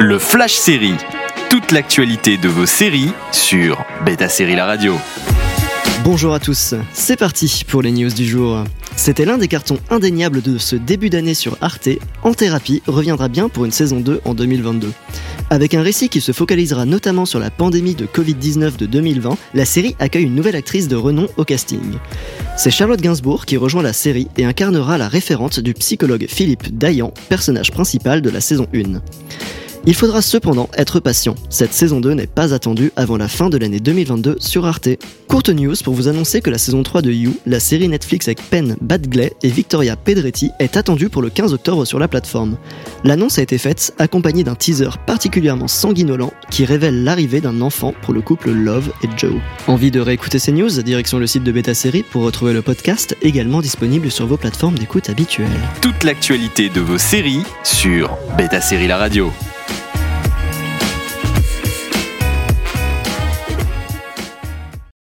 Le Flash Série. Toute l'actualité de vos séries sur Beta Série La Radio. Bonjour à tous, c'est parti pour les news du jour. C'était l'un des cartons indéniables de ce début d'année sur Arte, En Thérapie reviendra bien pour une saison 2 en 2022. Avec un récit qui se focalisera notamment sur la pandémie de Covid-19 de 2020, la série accueille une nouvelle actrice de renom au casting. C'est Charlotte Gainsbourg qui rejoint la série et incarnera la référente du psychologue Philippe Dayan, personnage principal de la saison 1. Il faudra cependant être patient. Cette saison 2 n'est pas attendue avant la fin de l'année 2022 sur Arte. Courte news pour vous annoncer que la saison 3 de You, la série Netflix avec Penn Badgley et Victoria Pedretti, est attendue pour le 15 octobre sur la plateforme. L'annonce a été faite accompagnée d'un teaser particulièrement sanguinolent qui révèle l'arrivée d'un enfant pour le couple Love et Joe. Envie de réécouter ces news? Direction le site de Beta Série pour retrouver le podcast également disponible sur vos plateformes d'écoute habituelles. Toute l'actualité de vos séries sur Beta Série La Radio.